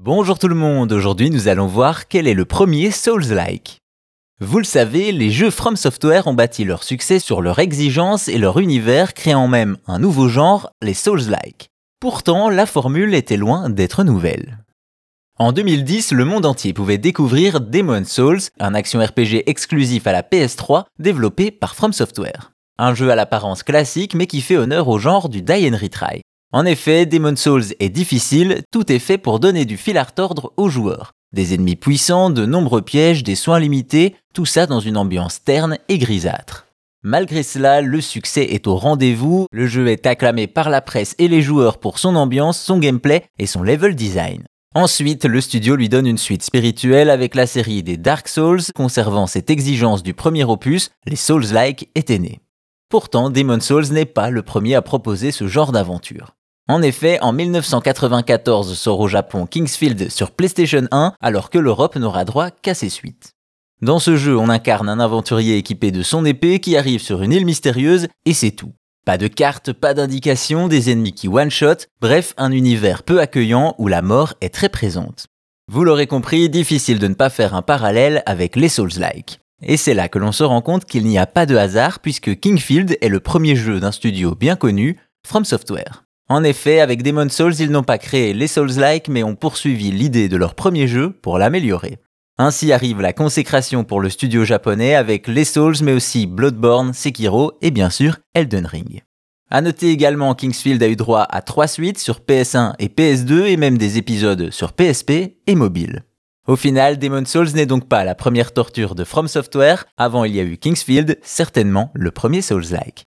Bonjour tout le monde, aujourd'hui nous allons voir quel est le premier Souls-like. Vous le savez, les jeux From Software ont bâti leur succès sur leur exigence et leur univers, créant même un nouveau genre, les Souls-like. Pourtant, la formule était loin d'être nouvelle. En 2010, le monde entier pouvait découvrir Demon Souls, un action RPG exclusif à la PS3 développé par From Software. Un jeu à l'apparence classique mais qui fait honneur au genre du die and retry. En effet, Demon Souls est difficile, tout est fait pour donner du fil à retordre aux joueurs. Des ennemis puissants, de nombreux pièges, des soins limités, tout ça dans une ambiance terne et grisâtre. Malgré cela, le succès est au rendez-vous, le jeu est acclamé par la presse et les joueurs pour son ambiance, son gameplay et son level design. Ensuite, le studio lui donne une suite spirituelle avec la série des Dark Souls, conservant cette exigence du premier opus, les Souls-like étaient nés. Pourtant, Demon Souls n'est pas le premier à proposer ce genre d'aventure. En effet, en 1994 sort au Japon Kingsfield sur PlayStation 1 alors que l'Europe n'aura droit qu'à ses suites. Dans ce jeu, on incarne un aventurier équipé de son épée qui arrive sur une île mystérieuse et c'est tout. Pas de cartes, pas d'indications, des ennemis qui one-shot, bref, un univers peu accueillant où la mort est très présente. Vous l'aurez compris, difficile de ne pas faire un parallèle avec les Souls-like. Et c'est là que l'on se rend compte qu'il n'y a pas de hasard puisque Kingfield est le premier jeu d'un studio bien connu, From Software. En effet, avec Demon Souls, ils n'ont pas créé les Souls-like, mais ont poursuivi l'idée de leur premier jeu pour l'améliorer. Ainsi arrive la consécration pour le studio japonais avec les Souls, mais aussi Bloodborne, Sekiro et bien sûr Elden Ring. A noter également Kingsfield a eu droit à trois suites sur PS1 et PS2 et même des épisodes sur PSP et mobile. Au final, Demon Souls n'est donc pas la première torture de From Software, avant il y a eu Kingsfield, certainement le premier Souls-like.